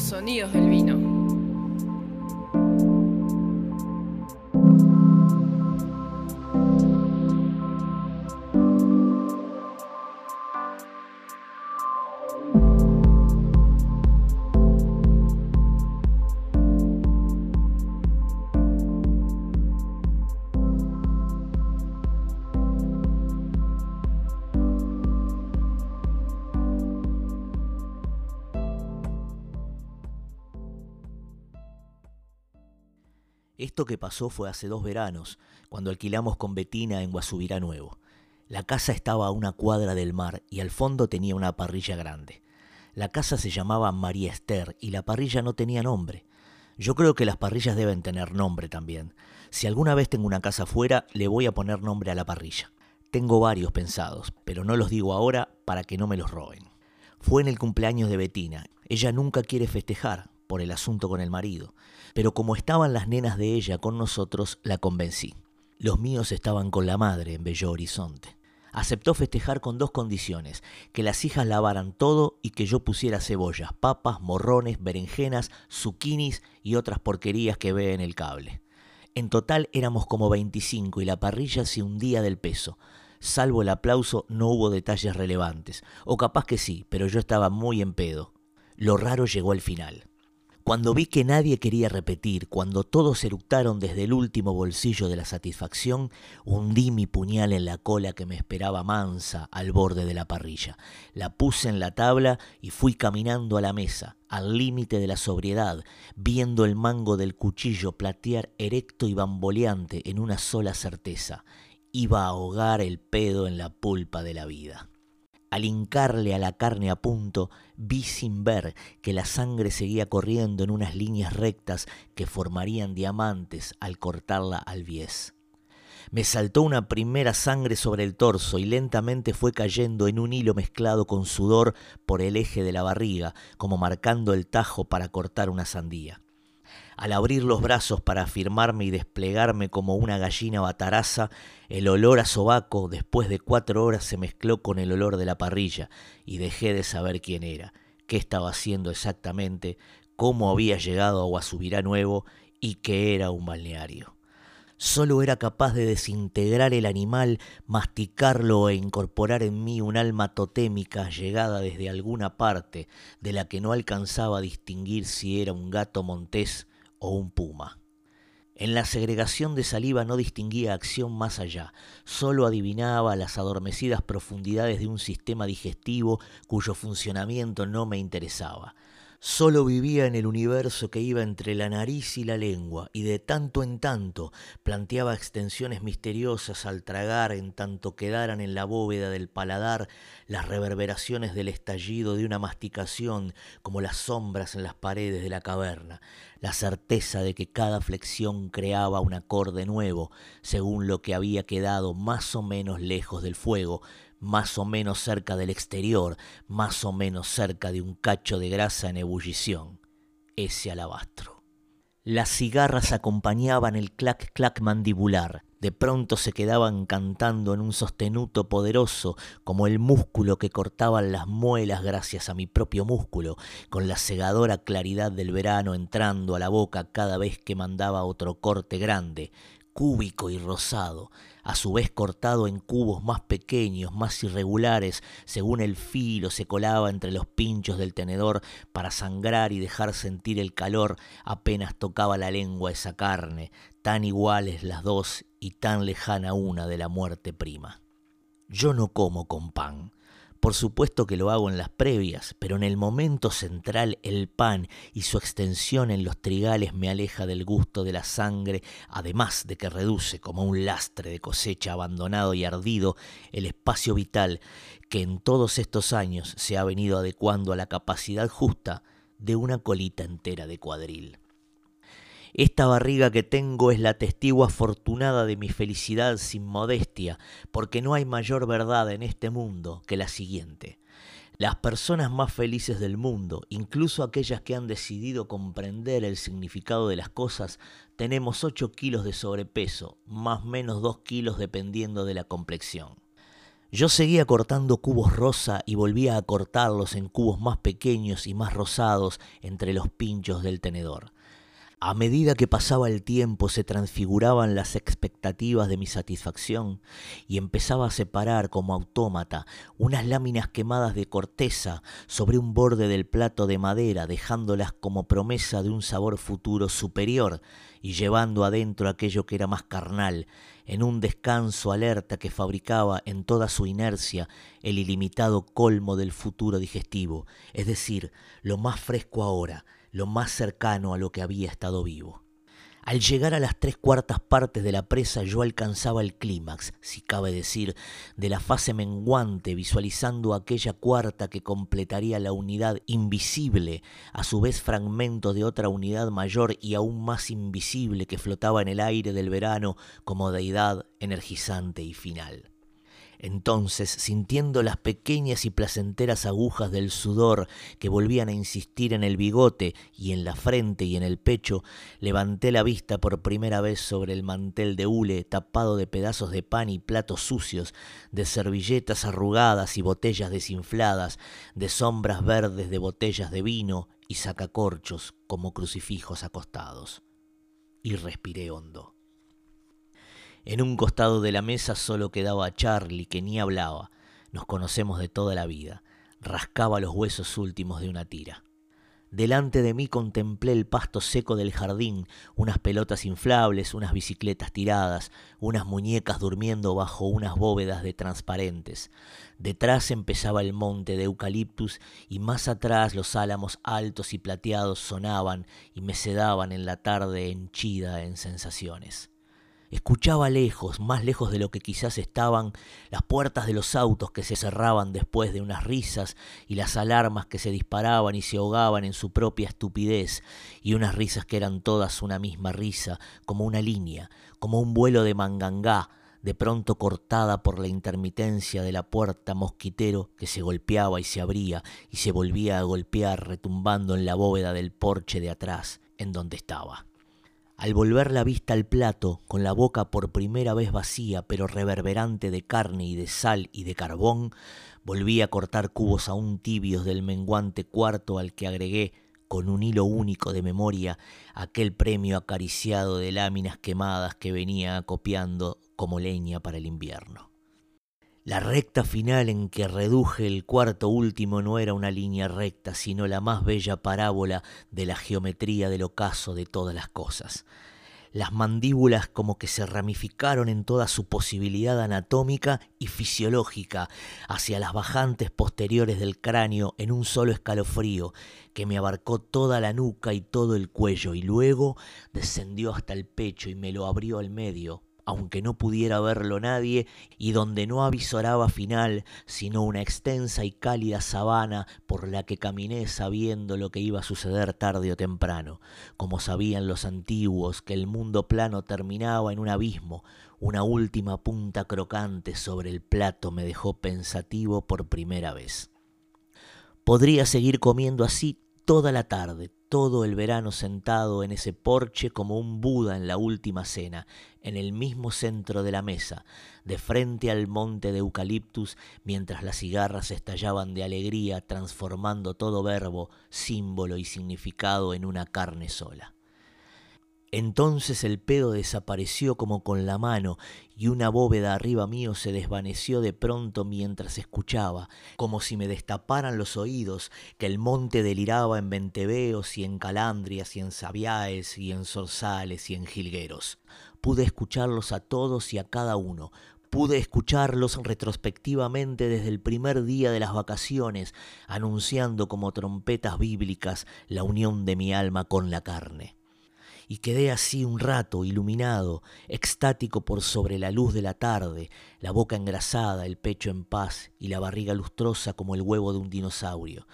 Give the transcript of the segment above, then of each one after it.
Los sonidos del vino. Esto que pasó fue hace dos veranos, cuando alquilamos con Betina en Guasubirá Nuevo. La casa estaba a una cuadra del mar y al fondo tenía una parrilla grande. La casa se llamaba María Esther y la parrilla no tenía nombre. Yo creo que las parrillas deben tener nombre también. Si alguna vez tengo una casa afuera, le voy a poner nombre a la parrilla. Tengo varios pensados, pero no los digo ahora para que no me los roben. Fue en el cumpleaños de Betina. Ella nunca quiere festejar por el asunto con el marido pero como estaban las nenas de ella con nosotros, la convencí. Los míos estaban con la madre en Bello Horizonte. Aceptó festejar con dos condiciones, que las hijas lavaran todo y que yo pusiera cebollas, papas, morrones, berenjenas, zucchinis y otras porquerías que ve en el cable. En total éramos como 25 y la parrilla se hundía del peso. Salvo el aplauso no hubo detalles relevantes, o capaz que sí, pero yo estaba muy en pedo. Lo raro llegó al final. Cuando vi que nadie quería repetir, cuando todos eructaron desde el último bolsillo de la satisfacción, hundí mi puñal en la cola que me esperaba mansa al borde de la parrilla. La puse en la tabla y fui caminando a la mesa, al límite de la sobriedad, viendo el mango del cuchillo platear erecto y bamboleante en una sola certeza. Iba a ahogar el pedo en la pulpa de la vida. Al hincarle a la carne a punto, vi sin ver que la sangre seguía corriendo en unas líneas rectas que formarían diamantes al cortarla al bies. Me saltó una primera sangre sobre el torso y lentamente fue cayendo en un hilo mezclado con sudor por el eje de la barriga, como marcando el tajo para cortar una sandía. Al abrir los brazos para afirmarme y desplegarme como una gallina bataraza, el olor a sobaco después de cuatro horas se mezcló con el olor de la parrilla y dejé de saber quién era, qué estaba haciendo exactamente, cómo había llegado a Guasubirá Nuevo y que era un balneario. Solo era capaz de desintegrar el animal, masticarlo e incorporar en mí un alma totémica llegada desde alguna parte, de la que no alcanzaba a distinguir si era un gato montés o un puma. En la segregación de saliva no distinguía acción más allá, solo adivinaba las adormecidas profundidades de un sistema digestivo cuyo funcionamiento no me interesaba. Solo vivía en el universo que iba entre la nariz y la lengua, y de tanto en tanto planteaba extensiones misteriosas al tragar en tanto quedaran en la bóveda del paladar las reverberaciones del estallido de una masticación como las sombras en las paredes de la caverna, la certeza de que cada flexión creaba un acorde nuevo, según lo que había quedado más o menos lejos del fuego, más o menos cerca del exterior, más o menos cerca de un cacho de grasa en ebullición, ese alabastro. Las cigarras acompañaban el clac-clac mandibular, de pronto se quedaban cantando en un sostenuto poderoso, como el músculo que cortaban las muelas gracias a mi propio músculo, con la cegadora claridad del verano entrando a la boca cada vez que mandaba otro corte grande, cúbico y rosado, a su vez cortado en cubos más pequeños, más irregulares, según el filo se colaba entre los pinchos del tenedor para sangrar y dejar sentir el calor apenas tocaba la lengua esa carne, tan iguales las dos y tan lejana una de la muerte prima. Yo no como con pan, por supuesto que lo hago en las previas, pero en el momento central el pan y su extensión en los trigales me aleja del gusto de la sangre, además de que reduce como un lastre de cosecha abandonado y ardido el espacio vital que en todos estos años se ha venido adecuando a la capacidad justa de una colita entera de cuadril. Esta barriga que tengo es la testigo afortunada de mi felicidad sin modestia, porque no hay mayor verdad en este mundo que la siguiente. Las personas más felices del mundo, incluso aquellas que han decidido comprender el significado de las cosas, tenemos 8 kilos de sobrepeso, más menos 2 kilos dependiendo de la complexión. Yo seguía cortando cubos rosa y volvía a cortarlos en cubos más pequeños y más rosados entre los pinchos del tenedor. A medida que pasaba el tiempo se transfiguraban las expectativas de mi satisfacción y empezaba a separar como autómata unas láminas quemadas de corteza sobre un borde del plato de madera, dejándolas como promesa de un sabor futuro superior y llevando adentro aquello que era más carnal, en un descanso alerta que fabricaba en toda su inercia el ilimitado colmo del futuro digestivo, es decir, lo más fresco ahora, lo más cercano a lo que había estado vivo. Al llegar a las tres cuartas partes de la presa yo alcanzaba el clímax, si cabe decir, de la fase menguante, visualizando aquella cuarta que completaría la unidad invisible, a su vez fragmento de otra unidad mayor y aún más invisible que flotaba en el aire del verano como deidad energizante y final. Entonces, sintiendo las pequeñas y placenteras agujas del sudor que volvían a insistir en el bigote y en la frente y en el pecho, levanté la vista por primera vez sobre el mantel de hule tapado de pedazos de pan y platos sucios, de servilletas arrugadas y botellas desinfladas, de sombras verdes de botellas de vino y sacacorchos como crucifijos acostados. Y respiré hondo. En un costado de la mesa solo quedaba Charlie, que ni hablaba. Nos conocemos de toda la vida. Rascaba los huesos últimos de una tira. Delante de mí contemplé el pasto seco del jardín, unas pelotas inflables, unas bicicletas tiradas, unas muñecas durmiendo bajo unas bóvedas de transparentes. Detrás empezaba el monte de eucaliptus y más atrás los álamos altos y plateados sonaban y me sedaban en la tarde henchida en sensaciones. Escuchaba lejos, más lejos de lo que quizás estaban, las puertas de los autos que se cerraban después de unas risas y las alarmas que se disparaban y se ahogaban en su propia estupidez, y unas risas que eran todas una misma risa, como una línea, como un vuelo de mangangá, de pronto cortada por la intermitencia de la puerta mosquitero que se golpeaba y se abría y se volvía a golpear retumbando en la bóveda del porche de atrás, en donde estaba. Al volver la vista al plato, con la boca por primera vez vacía, pero reverberante de carne y de sal y de carbón, volví a cortar cubos aún tibios del menguante cuarto al que agregué, con un hilo único de memoria, aquel premio acariciado de láminas quemadas que venía acopiando como leña para el invierno. La recta final en que reduje el cuarto último no era una línea recta, sino la más bella parábola de la geometría del ocaso de todas las cosas. Las mandíbulas como que se ramificaron en toda su posibilidad anatómica y fisiológica hacia las bajantes posteriores del cráneo en un solo escalofrío que me abarcó toda la nuca y todo el cuello y luego descendió hasta el pecho y me lo abrió al medio aunque no pudiera verlo nadie, y donde no avisoraba final, sino una extensa y cálida sabana por la que caminé sabiendo lo que iba a suceder tarde o temprano, como sabían los antiguos que el mundo plano terminaba en un abismo, una última punta crocante sobre el plato me dejó pensativo por primera vez. Podría seguir comiendo así toda la tarde, todo el verano sentado en ese porche como un Buda en la última cena, en el mismo centro de la mesa, de frente al monte de eucaliptus, mientras las cigarras estallaban de alegría, transformando todo verbo, símbolo y significado en una carne sola. Entonces el pedo desapareció como con la mano y una bóveda arriba mío se desvaneció de pronto mientras escuchaba, como si me destaparan los oídos, que el monte deliraba en venteveos y en calandrias y en sabiaes y en zorzales y en jilgueros. Pude escucharlos a todos y a cada uno, Pude escucharlos retrospectivamente desde el primer día de las vacaciones, anunciando como trompetas bíblicas la unión de mi alma con la carne y quedé así un rato iluminado, extático por sobre la luz de la tarde, la boca engrasada, el pecho en paz y la barriga lustrosa como el huevo de un dinosaurio.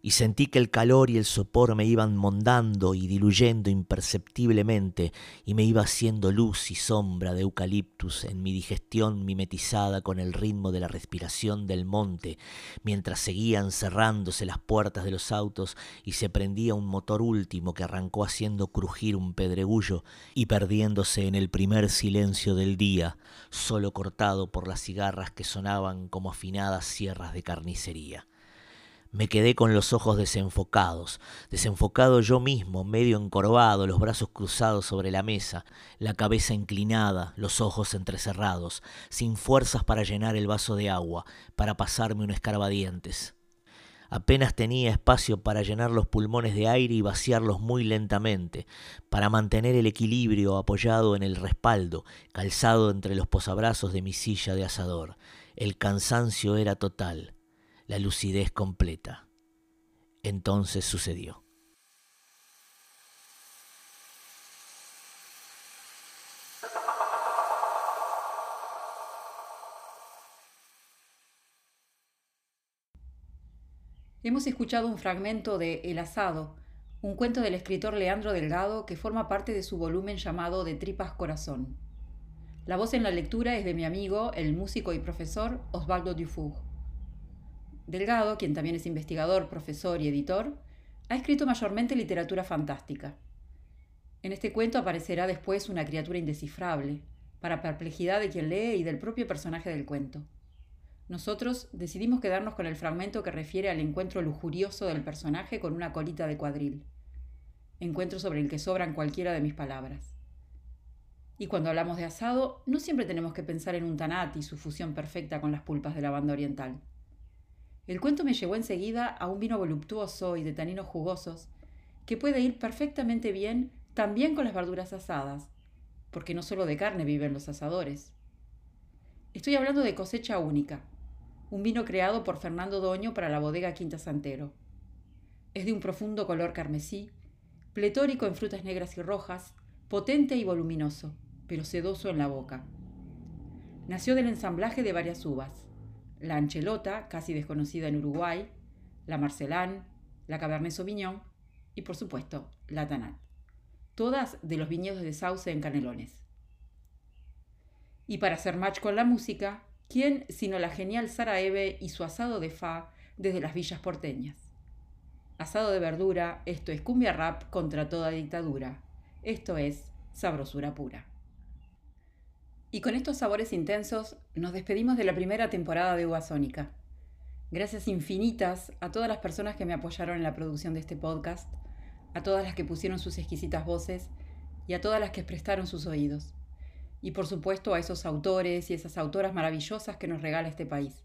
Y sentí que el calor y el sopor me iban mondando y diluyendo imperceptiblemente y me iba haciendo luz y sombra de eucaliptus en mi digestión mimetizada con el ritmo de la respiración del monte, mientras seguían cerrándose las puertas de los autos y se prendía un motor último que arrancó haciendo crujir un pedregullo y perdiéndose en el primer silencio del día, solo cortado por las cigarras que sonaban como afinadas sierras de carnicería. Me quedé con los ojos desenfocados, desenfocado yo mismo, medio encorvado, los brazos cruzados sobre la mesa, la cabeza inclinada, los ojos entrecerrados, sin fuerzas para llenar el vaso de agua, para pasarme un escarbadientes. Apenas tenía espacio para llenar los pulmones de aire y vaciarlos muy lentamente, para mantener el equilibrio apoyado en el respaldo, calzado entre los posabrazos de mi silla de asador. El cansancio era total la lucidez completa. Entonces sucedió. Hemos escuchado un fragmento de El asado, un cuento del escritor Leandro Delgado que forma parte de su volumen llamado De Tripas Corazón. La voz en la lectura es de mi amigo, el músico y profesor Osvaldo Dufour. Delgado, quien también es investigador, profesor y editor, ha escrito mayormente literatura fantástica. En este cuento aparecerá después una criatura indescifrable, para perplejidad de quien lee y del propio personaje del cuento. Nosotros decidimos quedarnos con el fragmento que refiere al encuentro lujurioso del personaje con una colita de cuadril, encuentro sobre el que sobran cualquiera de mis palabras. Y cuando hablamos de asado, no siempre tenemos que pensar en un tanat y su fusión perfecta con las pulpas de la banda oriental. El cuento me llevó enseguida a un vino voluptuoso y de taninos jugosos, que puede ir perfectamente bien también con las verduras asadas, porque no solo de carne viven los asadores. Estoy hablando de cosecha única, un vino creado por Fernando Doño para la bodega Quinta Santero. Es de un profundo color carmesí, pletórico en frutas negras y rojas, potente y voluminoso, pero sedoso en la boca. Nació del ensamblaje de varias uvas la anchelota, casi desconocida en Uruguay, la marcelán, la cabernet sauvignon y por supuesto la tanat, todas de los viñedos de Sauce en Canelones. Y para hacer match con la música, ¿quién sino la genial Sara Eve y su asado de fa desde las villas porteñas? Asado de verdura, esto es cumbia rap contra toda dictadura. Esto es sabrosura pura. Y con estos sabores intensos nos despedimos de la primera temporada de Uva Sónica. Gracias infinitas a todas las personas que me apoyaron en la producción de este podcast, a todas las que pusieron sus exquisitas voces y a todas las que prestaron sus oídos. Y por supuesto a esos autores y esas autoras maravillosas que nos regala este país.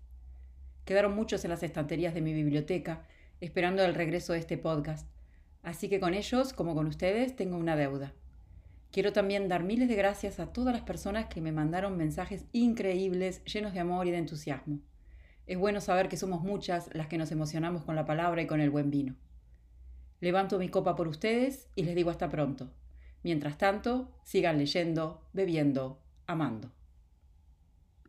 Quedaron muchos en las estanterías de mi biblioteca, esperando el regreso de este podcast. Así que con ellos, como con ustedes, tengo una deuda. Quiero también dar miles de gracias a todas las personas que me mandaron mensajes increíbles, llenos de amor y de entusiasmo. Es bueno saber que somos muchas las que nos emocionamos con la palabra y con el buen vino. Levanto mi copa por ustedes y les digo hasta pronto. Mientras tanto, sigan leyendo, bebiendo, amando.